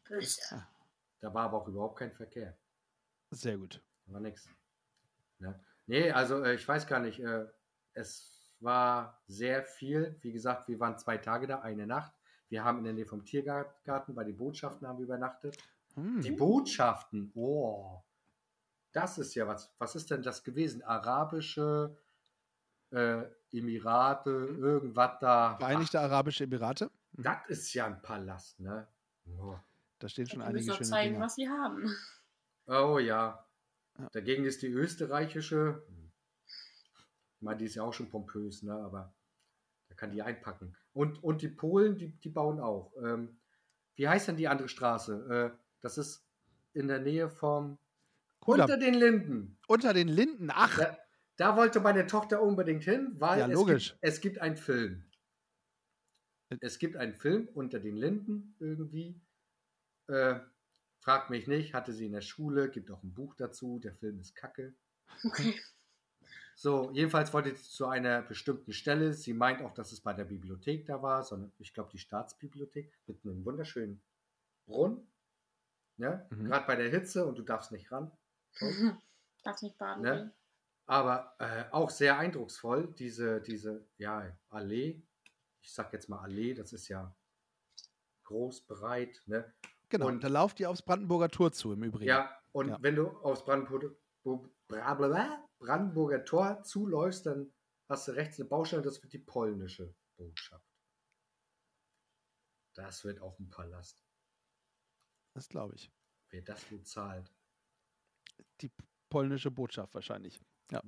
S1: böse.
S4: Da war aber auch überhaupt kein Verkehr.
S2: Sehr gut.
S4: War nix. Ne? Nee, also äh, ich weiß gar nicht. Äh, es war sehr viel. Wie gesagt, wir waren zwei Tage da, eine Nacht. Wir haben in der Nähe vom Tiergarten bei den Botschaften haben wir übernachtet.
S2: Hm.
S4: Die Botschaften, oh, das ist ja was. Was ist denn das gewesen? Arabische, äh, Emirate, irgendwas da.
S2: Vereinigte Arabische Emirate.
S4: Ach, das ist ja ein Palast, ne? Oh,
S2: Da stehen schon
S1: Die
S2: einige schöne
S1: zeigen,
S2: Dinge.
S1: was sie haben.
S4: oh ja.
S2: Ja.
S4: Dagegen ist die österreichische. Ich meine, die ist ja auch schon pompös, ne? Aber da kann die einpacken. Und, und die Polen, die, die bauen auch. Ähm, wie heißt denn die andere Straße? Äh, das ist in der Nähe vom.
S2: Kudamm.
S4: Unter den Linden.
S2: Unter den Linden. Ach,
S4: Da, da wollte meine Tochter unbedingt hin, weil
S2: Ja,
S4: es,
S2: logisch.
S4: Gibt, es gibt einen Film. Es gibt einen Film unter den Linden irgendwie. Äh, fragt mich nicht, hatte sie in der Schule, gibt auch ein Buch dazu, der Film ist kacke.
S1: Okay.
S4: So, jedenfalls wollte sie zu einer bestimmten Stelle. Sie meint auch, dass es bei der Bibliothek da war, sondern ich glaube die Staatsbibliothek mit einem wunderschönen Brunnen. Ne?
S2: Mhm.
S4: Gerade bei der Hitze und du darfst nicht ran. Toll.
S1: Darf nicht baden
S4: Ne? Aber äh, auch sehr eindrucksvoll, diese, diese ja, Allee. Ich sag jetzt mal Allee, das ist ja groß, breit. Ne?
S2: Genau.
S4: Und-
S2: da lauft ihr aufs Brandenburger Tor zu im Übrigen.
S4: Ja, und
S2: Ja.
S4: wenn du aufs Brandenburger, Brandenburger Tor zuläufst, dann hast du rechts eine Baustelle, das wird die polnische Botschaft. Das wird auch ein Palast.
S2: Das glaube ich.
S4: Wer das wohl zahlt.
S2: Die polnische Botschaft wahrscheinlich. Ja.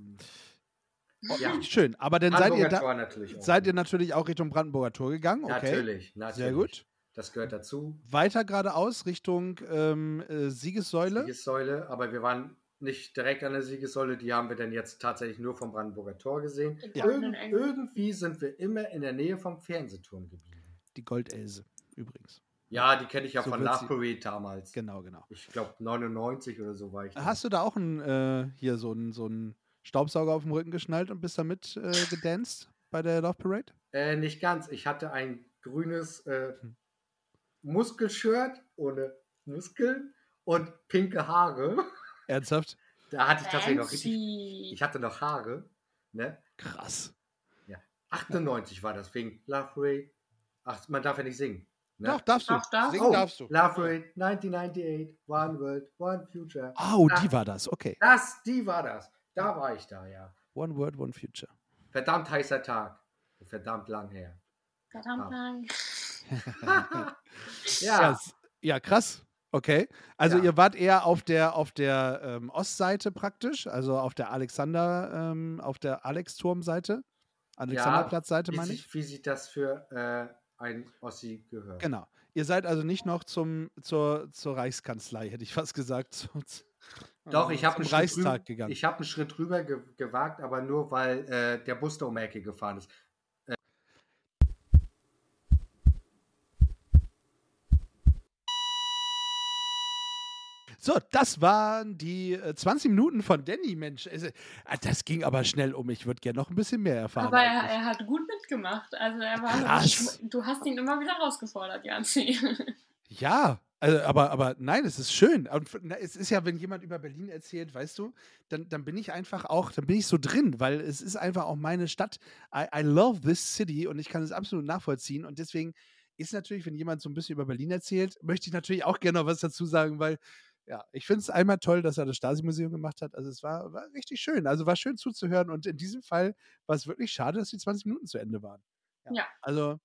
S4: Ja,
S2: Schön. Aber dann seid ihr da.
S4: Tor natürlich auch.
S2: Seid ihr natürlich auch Richtung Brandenburger Tor gegangen? Okay.
S4: Natürlich, natürlich.
S2: Sehr gut.
S4: Das gehört dazu.
S2: Weiter geradeaus Richtung ähm, äh, Siegessäule.
S4: Siegessäule, aber wir waren nicht direkt an der Siegessäule, die haben wir dann jetzt tatsächlich nur vom Brandenburger Tor gesehen.
S1: Ja.
S4: Irgend, irgendwie sind wir immer in der Nähe vom Fernsehturm geblieben.
S2: Die Goldelse übrigens.
S4: Ja, die kenne ich ja
S2: So
S4: von Love Parade damals.
S2: Genau, genau.
S4: Ich glaube 99 oder so war ich. da.
S2: Hast du da auch ein, äh, hier so einen so einen Staubsauger auf dem Rücken geschnallt und bist damit äh, gedanced bei der Love Parade?
S4: Äh, nicht ganz. Ich hatte ein grünes äh,
S2: Hm.
S4: Muskelshirt ohne Muskeln und pinke Haare.
S2: Ernsthaft?
S4: Da hatte ich tatsächlich noch richtig. Ich hatte noch Haare. Ne?
S2: Krass.
S4: 98 war das wegen Love Parade. Ach, man darf ja nicht singen. Ne?
S2: Doch, darfst du.
S1: Doch, darf.
S2: Singen
S4: Oh,
S2: darfst du.
S4: Love Parade 1998, One World, One Future.
S2: Oh,
S4: Ah.
S2: die war das. Okay.
S4: Das, die war das. Da war ich da, ja.
S2: One Word, One Future.
S4: Verdammt heißer Tag. Verdammt lang her.
S1: Verdammt lang.
S2: Ja,
S4: Ja,
S2: ja krass. Okay. Also
S4: Ja.
S2: ihr wart eher auf der auf der ähm, Ostseite praktisch, also auf der Alexander, ähm, auf der Alex-Turm-Seite. Alexanderplatz-Seite
S4: wie,
S2: meine ich.
S4: wie sich das für äh, ein Ossi gehört.
S2: Genau. Ihr seid also nicht noch zum, zur, zur Reichskanzlei, hätte ich fast gesagt.
S4: Doch,
S2: äh,
S4: ich habe
S2: zum
S4: einen, Schritt rüber- ich hab einen Schritt rüber ge gewagt, aber nur weil äh, der Bus da um die Ecke gefahren ist.
S2: So, das waren die äh, 20 Minuten von Danny, Mensch. Es, äh, das ging aber schnell um. Ich würde gerne noch ein bisschen mehr erfahren.
S1: Aber er, er hat gut mitgemacht. Also er war.
S2: Krass.
S1: Du hast ihn immer wieder herausgefordert, Janzi.
S2: Ja, also, aber, aber nein, es ist schön. Und es ist ja, wenn jemand über Berlin erzählt, weißt du, dann, dann bin ich einfach auch, dann bin ich so drin, weil es ist einfach auch meine Stadt. I, I love this city und ich kann es absolut nachvollziehen. Und deswegen ist natürlich, wenn jemand so ein bisschen über Berlin erzählt, möchte ich natürlich auch gerne noch was dazu sagen, weil ja, ich finde es einmal toll, dass er das Stasi-Museum gemacht hat. Also es war, war richtig schön. Also war schön zuzuhören. Und in diesem Fall war es wirklich schade, dass die 20 Minuten zu Ende waren.
S1: Ja.
S2: Also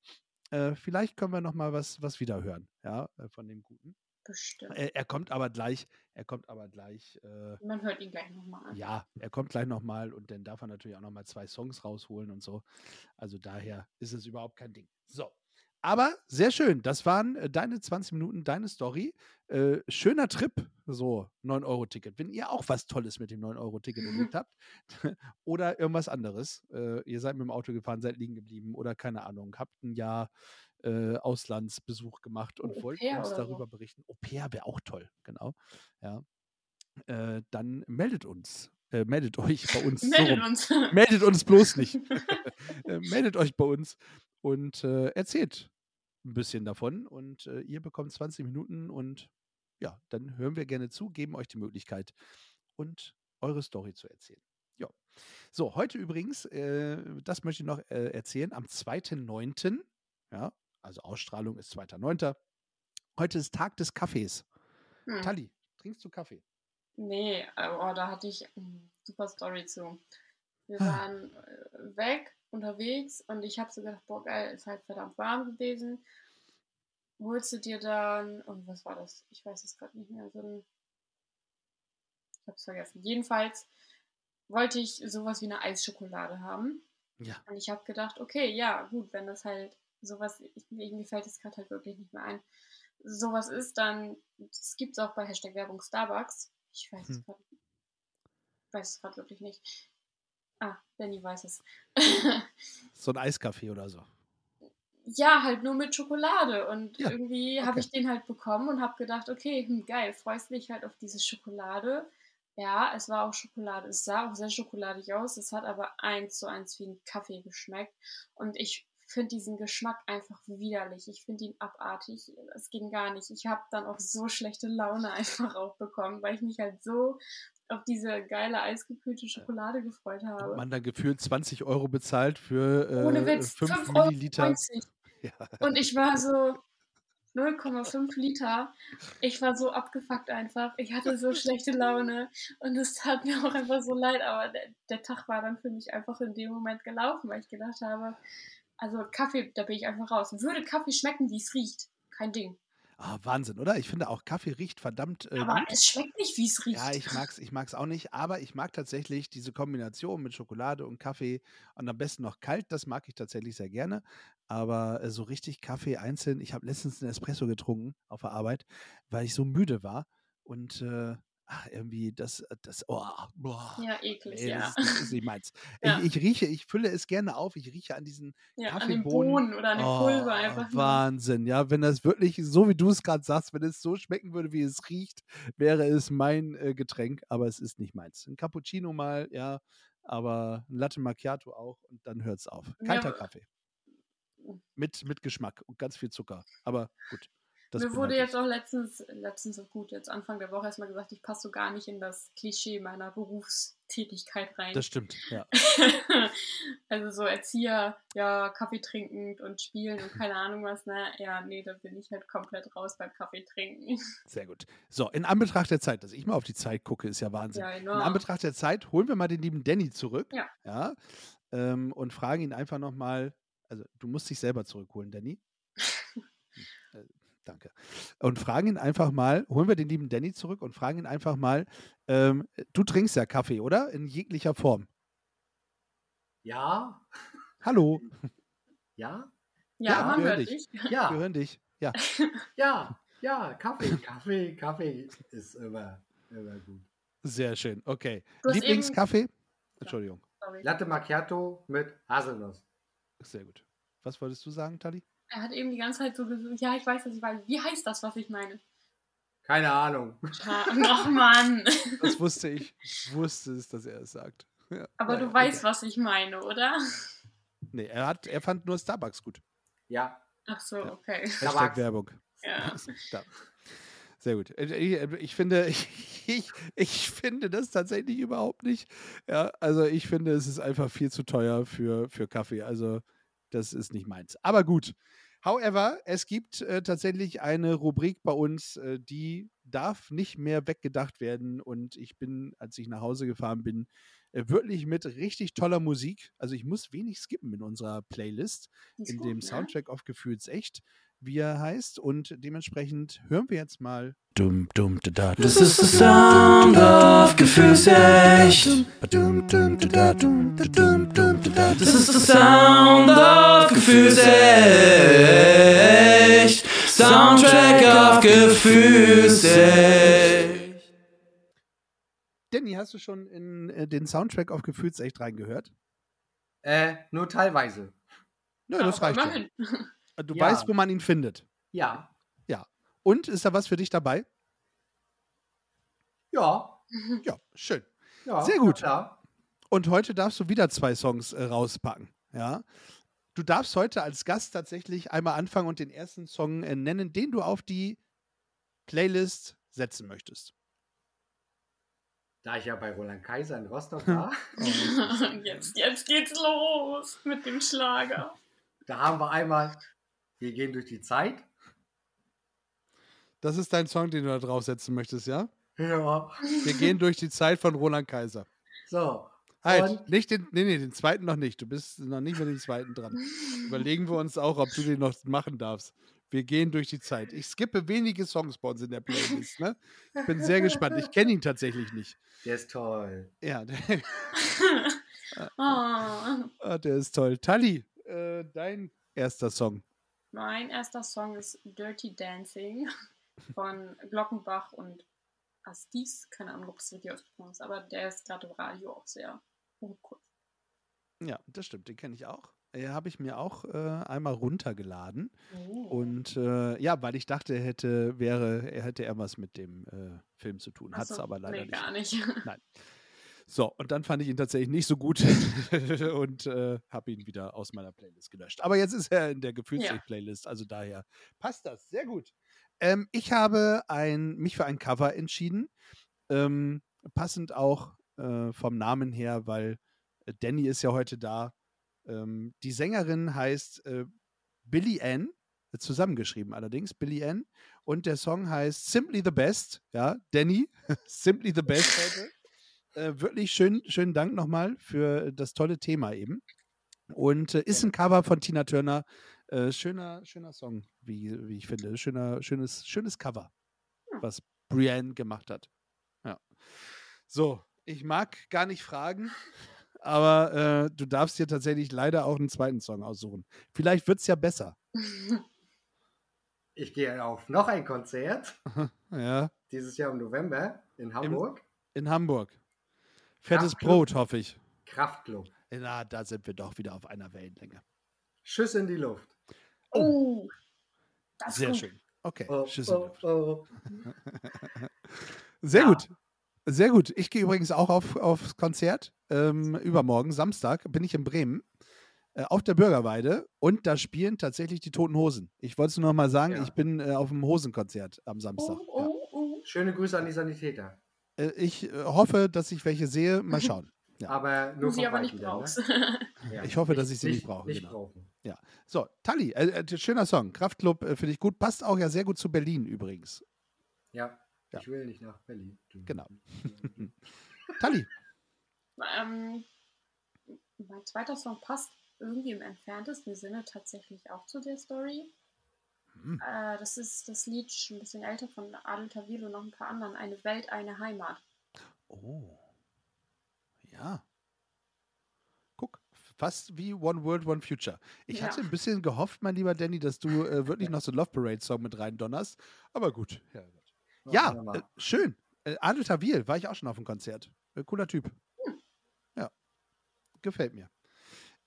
S2: äh, vielleicht können wir noch mal was, was wiederhören, ja, äh, von dem Guten.
S1: Bestimmt.
S2: Er, er kommt aber gleich, er kommt aber gleich, äh,
S1: Man hört ihn gleich nochmal an.
S2: ja, er kommt gleich nochmal und dann darf er natürlich auch nochmal zwei Songs rausholen und so. Also daher ist es überhaupt kein Ding. So. Aber sehr schön. Das waren äh, deine 20 Minuten, deine Story. Äh, schöner Trip, so 9-Euro-Ticket. Wenn ihr auch was Tolles mit dem 9-Euro-Ticket erlebt habt oder irgendwas anderes, äh, ihr seid mit dem Auto gefahren, seid liegen geblieben oder keine Ahnung, habt ein Jahr äh, Auslandsbesuch gemacht und wollt uns
S1: so.
S2: darüber berichten. Au pair wäre auch toll, genau. Ja. Äh, dann meldet uns. Äh, meldet euch bei uns. so
S1: Meldet
S2: rum.
S1: uns.
S2: Meldet uns bloß nicht. äh, meldet euch bei uns und äh, erzählt ein bisschen davon. Und äh, ihr bekommt 20 Minuten und ja, dann hören wir gerne zu, geben euch die Möglichkeit und eure Story zu erzählen. Ja. So, heute übrigens, äh, das möchte ich noch äh, erzählen, am 2.9., ja, also Ausstrahlung ist 2.9., heute ist Tag des Kaffees.
S1: Hm.
S2: Tali, trinkst du Kaffee?
S1: Nee, oh, da hatte ich eine super Story zu. Wir waren äh, weg, unterwegs und ich habe so gedacht, boah geil, ist halt verdammt warm gewesen. Holst du dir dann, und was war das? Ich weiß es gerade nicht mehr, so ein, ich hab's vergessen. Jedenfalls wollte ich sowas wie eine Eisschokolade haben.
S2: Ja.
S1: Und ich habe gedacht, okay, ja, gut, wenn das halt sowas, ich, mir fällt es gerade halt wirklich nicht mehr ein, sowas ist, dann, das gibt es auch bei Hashtag Werbung Starbucks. Ich weiß es
S2: Hm.
S1: gerade weiß es gerade wirklich nicht. Ah, Benny weiß es.
S2: So ein Eiskaffee oder so.
S1: ja, halt nur mit Schokolade. Und
S2: Ja,
S1: irgendwie
S2: okay.
S1: habe ich den halt bekommen und habe gedacht, okay, hm, geil, freust dich halt auf diese Schokolade. Ja, es war auch Schokolade. Es sah auch sehr schokoladig aus. Es hat aber eins zu eins wie ein Kaffee geschmeckt. Und ich finde diesen Geschmack einfach widerlich. Ich finde ihn abartig. Es ging gar nicht. Ich habe dann auch so schlechte Laune einfach auch bekommen, weil ich mich halt so auf diese geile eisgekühlte Schokolade gefreut habe.
S2: Man dann gefühlt 20 Euro bezahlt für äh,
S1: Ohne Witz,
S2: 5
S1: 5,90 Euro.
S2: Milliliter. Ja.
S1: Und ich war so 0,5 Liter. Ich war so abgefuckt einfach. Ich hatte so schlechte Laune und es tat mir auch einfach so leid. Aber der, der Tag war dann für mich einfach in dem Moment gelaufen, weil ich gedacht habe, also Kaffee, da bin ich einfach raus. Würde Kaffee schmecken, wie es riecht? Kein Ding.
S2: Ah, Wahnsinn, oder? Ich finde auch Kaffee riecht verdammt äh,
S1: Aber
S2: gut.
S1: es schmeckt nicht, wie es riecht.
S2: Ja, ich mag's, ich mag's auch nicht, aber ich mag tatsächlich diese Kombination mit Schokolade und Kaffee und am besten noch kalt, das mag ich tatsächlich sehr gerne. Aber äh, so richtig Kaffee einzeln, ich habe letztens einen Espresso getrunken auf der Arbeit, weil ich so müde war und äh, ach, irgendwie das, das, oh, boah,
S1: ja, eklig,
S2: nee,
S1: ja.
S2: das, ist, das ist nicht meins.
S1: Ja.
S2: Ich, ich rieche, ich fülle es gerne auf, ich rieche an diesen
S1: ja an den
S2: Kaffeebohnen.
S1: Bohnen oder an dem Pulver einfach.
S2: Oh, Wahnsinn, ja. Wenn das wirklich, so wie du es gerade sagst, wenn es so schmecken würde, wie es riecht, wäre es mein äh, Getränk, aber es ist nicht meins. Ein Cappuccino mal, ja, aber ein Latte Macchiato auch und dann hört es auf. Kalter
S1: Ja.
S2: Kaffee. Mit, mit Geschmack und ganz viel Zucker. Aber gut. Das
S1: Mir wurde
S2: halt
S1: jetzt auch letztens, letztens gut, jetzt Anfang der Woche erstmal gesagt, ich passe so gar nicht in das Klischee meiner Berufstätigkeit rein.
S2: Das stimmt, ja.
S1: also so Erzieher, ja, Kaffee trinkend und spielen und keine Ahnung was, ne? Ja, nee, da bin ich halt komplett raus beim Kaffee trinken.
S2: Sehr gut. So, in Anbetracht der Zeit, dass ich mal auf die Zeit gucke, ist ja Wahnsinn.
S1: Ja,
S2: In
S1: enorm.
S2: Anbetracht der Zeit holen wir mal den lieben Danny zurück.
S1: Ja.
S2: ja ähm, und fragen ihn einfach nochmal, also du musst dich selber zurückholen, Danny. Danke. Und fragen ihn einfach mal, holen wir den lieben Danny zurück und fragen ihn einfach mal, ähm, du trinkst ja Kaffee, oder? In jeglicher Form.
S4: Ja,
S2: Hallo,
S4: ja,
S1: Ja,
S2: Ja,
S1: man
S2: hör
S1: hört
S2: dich.
S1: dich.
S2: wir
S4: ja,
S2: hören dich. Ja,
S4: ja, ja, Kaffee, Kaffee, Kaffee ist immer, immer gut.
S2: sehr schön. Okay. Lieblingskaffee? Entschuldigung.
S1: Sorry.
S4: Latte Macchiato mit Haselnuss.
S2: Sehr gut. Was wolltest du sagen, Tali?
S1: Er hat eben die ganze Zeit so gesagt, ja, ich weiß, was ich weiß. Wie heißt das, was ich meine?
S4: Keine Ahnung.
S1: Ja, Ach Mann.
S2: Das wusste ich. Ich wusste es, dass er es sagt. Ja.
S1: Aber
S2: Naja,
S1: du weißt,
S2: egal.
S1: was ich meine, oder?
S2: Nee, er, hat, er fand nur Starbucks gut.
S4: Ja,
S1: Ach so, okay.
S2: Hashtag
S4: Tabak.
S2: Werbung.
S1: Ja.
S2: Sehr gut. Ich, ich, finde, ich, ich finde das tatsächlich überhaupt nicht. Ja, also ich finde, es ist einfach viel zu teuer für, für Kaffee. Also das ist nicht meins. Aber gut. However, es gibt äh, tatsächlich eine Rubrik bei uns, äh, die darf nicht mehr weggedacht werden. Und ich bin, als ich nach Hause gefahren bin, äh, wirklich mit richtig toller Musik. Also ich muss wenig skippen in unserer Playlist
S1: ist
S2: in
S1: gut,
S2: dem
S1: ne?
S2: Soundtrack of Gefühls echt, wie er heißt. Und dementsprechend hören wir jetzt mal. Dum, dum, da, da,
S3: Das ist der Sound of Gefühlsecht. Das ist der Sound of Gefühlsecht. Soundtrack of Gefühlsecht.
S2: Danny, hast du schon in äh, den Soundtrack of Gefühls echt reingehört?
S4: äh, nur teilweise.
S2: Nö, das
S1: Aber
S2: reicht ja. Du
S4: Ja.
S2: weißt, wo man ihn findet.
S4: Ja,
S2: Und ist da was für dich dabei?
S4: ja,
S2: Ja, schön.
S4: ja.
S2: Sehr gut.
S4: Ja,
S2: Und heute darfst du wieder zwei Songs äh, rauspacken. Ja. Du darfst heute als Gast tatsächlich einmal anfangen und den ersten Song äh, nennen, den du auf die Playlist setzen möchtest.
S4: da ich ja bei Roland Kaiser in Rostock war,
S1: jetzt, jetzt geht's los mit dem Schlager.
S4: da haben wir einmal Wir gehen durch die Zeit.
S2: Das ist dein Song, den du da draufsetzen möchtest, ja?
S4: Ja.
S2: Wir gehen durch die Zeit von Roland Kaiser.
S4: So,
S2: Halt, nicht den, nee, nee, den zweiten noch nicht. Du bist noch nicht mit dem zweiten dran. Überlegen wir uns auch, ob du den noch machen darfst. Wir gehen durch die Zeit. Ich skippe wenige Songs bei uns in der Playlist. Ne? Ich bin sehr gespannt. Ich kenne ihn tatsächlich nicht.
S4: Der ist toll.
S2: Ja, der,
S1: oh,
S2: ah, der ist toll. Tali, äh, dein erster Song.
S1: Mein erster Song ist Dirty Dancing von Glockenbach und Astis. Keine Ahnung, ob das richtig ausgesprochen ist, aber der ist gerade im Radio auch sehr cool.
S2: Ja, das stimmt. Den kenne ich auch. Äh, Habe ich mir auch äh, einmal runtergeladen.
S1: Oh.
S2: Und äh, ja, weil ich dachte, er hätte, wäre, er hätte er was mit dem äh, Film zu tun. Hat es aber leider
S1: nee,
S2: nicht.
S1: gar nicht.
S2: Nein. So, und dann fand ich ihn tatsächlich nicht so gut und äh, habe ihn wieder aus meiner Playlist gelöscht. Aber jetzt ist er in der Gefühlsig-Playlist, also daher passt das. Sehr gut. Ähm, ich habe ein, mich für ein Cover entschieden. Ähm, passend auch äh, vom Namen her, weil äh, Danny ist ja heute da. Ähm, die Sängerin heißt äh, Billy Ann, zusammengeschrieben allerdings, Billy Ann. Und der Song heißt Simply the Best. Ja, Danny, Simply the Best heute. Äh, wirklich schön, schönen Dank nochmal für das tolle Thema eben. Und äh, ist ein Cover von Tina Turner. Äh, schöner, schöner Song, wie, wie ich finde. Schöner, schönes, schönes Cover, was Brienne gemacht hat. Ja. So, ich mag gar nicht fragen, aber äh, du darfst dir tatsächlich leider auch einen zweiten Song aussuchen. Vielleicht wird es ja besser.
S4: Ich gehe auf noch ein Konzert,
S2: Ja,
S4: dieses Jahr im November in Hamburg.
S2: in Hamburg. Fettes
S4: Kraftklub.
S2: Brot, hoffe ich.
S4: Kraftclub.
S2: Na, da sind wir doch wieder auf einer Wellenlänge.
S4: Schuss in die Luft.
S1: Oh, das ist
S2: Sehr
S1: gut.
S2: schön. Okay,
S4: Oh,
S2: Tschüss in die
S4: oh,
S2: Luft.
S4: oh.
S2: Sehr
S1: Ja.
S2: gut. Sehr gut. Ich gehe übrigens auch auf, aufs Konzert. Ähm, übermorgen, Samstag, bin ich in Bremen. Äh, auf der Bürgerweide und da spielen tatsächlich die Toten Hosen. Ich wollte es nur noch mal sagen,
S4: Ja.
S2: ich bin äh, auf dem Hosenkonzert am Samstag.
S1: Oh, oh, oh.
S4: Schöne Grüße an die Sanitäter.
S2: Ja. Äh, ich äh, hoffe, dass ich welche sehe. Mal schauen. Ja.
S4: Aber nur
S1: Du sie aber nicht
S4: dann,
S1: brauchst.
S4: Ne? Ja.
S2: Ich hoffe, dass ich sie nicht brauche,
S4: Nicht
S2: genau.
S4: brauchen.
S2: So, Tali, äh, äh, schöner Song. Kraftclub äh, finde ich gut. Passt auch ja sehr gut zu Berlin übrigens.
S4: Ja.
S2: Ja.
S4: Ich will nicht nach Berlin.
S2: Genau. Tali,
S1: ähm, mein zweiter Song passt irgendwie im entferntesten Sinne tatsächlich auch zu der Story.
S2: Hm.
S1: Äh, das ist das Lied, schon ein bisschen älter, von Adel Tawil und noch ein paar anderen. Eine Welt, eine Heimat.
S2: Oh. Ja. Guck, fast wie One World, One Future. Ich
S1: Ja.
S2: hatte ein bisschen gehofft, mein lieber Danny, dass du äh, wirklich noch so einen Love Parade-Song mit rein donnerst. Aber gut. Ja,
S4: Oh,
S2: ja äh, schön. Äh, Adel Tawil war ich auch schon auf dem Konzert. Äh, cooler Typ. Ja. Gefällt mir.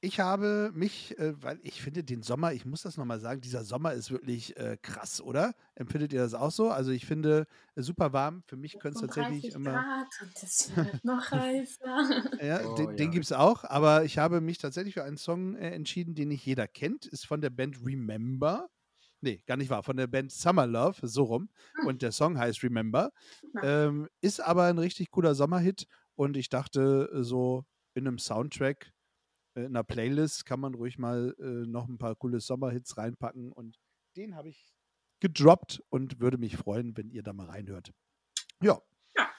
S2: Ich habe mich, äh, weil ich finde den Sommer, ich muss das nochmal sagen, dieser Sommer ist wirklich äh, krass, oder? Empfindet ihr das auch so? Also ich finde äh, super warm. Für mich könnte es tatsächlich
S1: 35
S2: immer.
S1: Grad und es wird noch heißer.
S2: Ja,
S4: Oh,
S2: den, den
S4: ja.
S2: gibt es auch, aber ich habe mich tatsächlich für einen Song äh, entschieden, den nicht jeder kennt. Ist von der Band Remember. Nee, gar nicht wahr. Von der Band Summer Love, so rum.
S1: Hm.
S2: Und der Song heißt Remember. Ähm, ist aber ein richtig cooler Sommerhit. Und ich dachte, äh, so in einem Soundtrack, äh, in einer Playlist kann man ruhig mal äh, noch ein paar coole Sommerhits reinpacken. Und den habe ich gedroppt und würde mich freuen, wenn ihr da mal reinhört. Ja.
S1: Ja.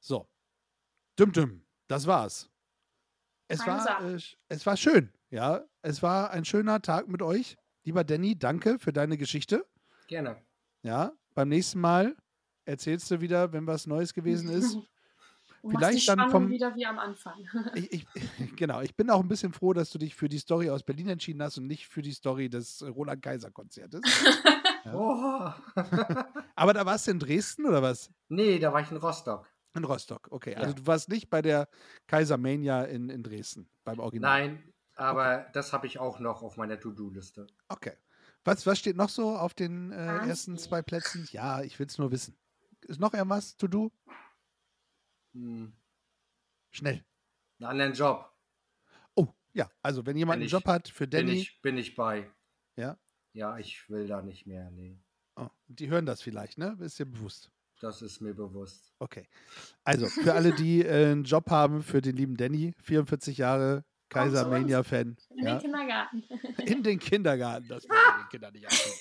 S2: So. Düm düm. Das war's. Es war, äh, es war schön, ja. Es war ein schöner Tag mit euch. Lieber Danny, danke für deine Geschichte.
S4: Gerne.
S2: Ja, beim nächsten Mal erzählst du wieder, wenn was Neues gewesen ist.
S1: Du
S2: Vielleicht dann vom-
S1: wieder wie am Anfang.
S2: Ich, ich, genau, ich bin auch ein bisschen froh, dass du dich für die Story aus Berlin entschieden hast und nicht für die Story des äh, Roland Kaiser Konzertes. Ja.
S4: Oh.
S2: Aber da warst du in Dresden oder was?
S4: nee, da war ich in Rostock.
S2: In Rostock, okay.
S4: Ja.
S2: Also du warst nicht bei der Kaisermania in, in Dresden, beim Original.
S4: Nein, aber das habe ich auch noch auf meiner To-Do-Liste.
S2: Okay. Was, was steht noch so auf den äh, ersten zwei Plätzen? Ja, ich will es nur wissen. Ist noch irgendwas to do?
S4: Hm,
S2: Schnell.
S4: einen anderen Job
S2: Oh, ja. Also, wenn jemand
S4: Bin
S2: einen
S4: ich-
S2: Job hat für
S4: bin
S2: Danny,
S4: ich, bin ich bei.
S2: Ja?
S4: Ja, ich will da nicht mehr. Nee,
S2: oh, die hören das vielleicht, ne? Ist dir bewusst.
S4: das ist mir bewusst.
S2: Okay. Also, für alle, die äh, einen Job haben, für den lieben Danny, 44 Jahre, Kaisermania-Fan.
S1: In
S2: Ja?
S1: den Kindergarten.
S2: In den Kindergarten. Das wollen wir den Kindern nicht antun.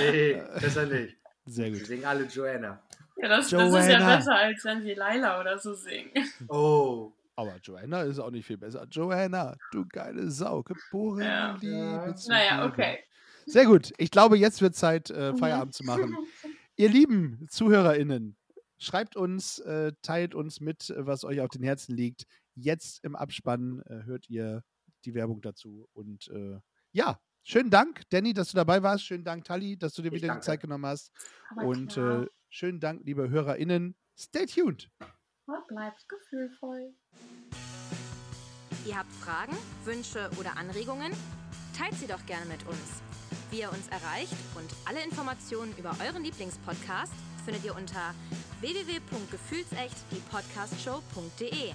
S4: Nee, besser nicht.
S2: Sehr gut.
S4: singen alle Joanna.
S1: Ja, das, das ist ja
S2: Joanna.
S1: besser, als wenn sie Laila oder so singen.
S4: Oh,
S2: Aber Joanna ist auch nicht viel besser. Joanna, du geile Sau, geboren
S1: Ja.
S2: Liebe
S4: Ja.
S1: Naja, okay.
S2: Sehr gut. Ich glaube, jetzt wird Zeit, äh,
S1: Mhm.
S2: Feierabend zu machen. Ihr lieben ZuhörerInnen, schreibt uns, äh, teilt uns mit, was euch auf den Herzen liegt. Jetzt im Abspann äh, hört ihr die Werbung dazu. Und äh, ja, schönen Dank, Danny, dass du dabei warst. Schönen Dank, Tali, dass du dir
S4: Ich
S2: wieder die
S4: danke.
S2: Zeit genommen hast.
S1: Aber
S2: Und
S1: klar,
S2: äh, schönen Dank, liebe HörerInnen. Stay tuned.
S1: bleibt gefühlvoll.
S5: Ihr habt Fragen, Wünsche oder Anregungen? Teilt sie doch gerne mit uns. Wie ihr uns erreicht und alle Informationen über euren Lieblingspodcast findet ihr unter www.gefühlsecht die Podcastshow.de.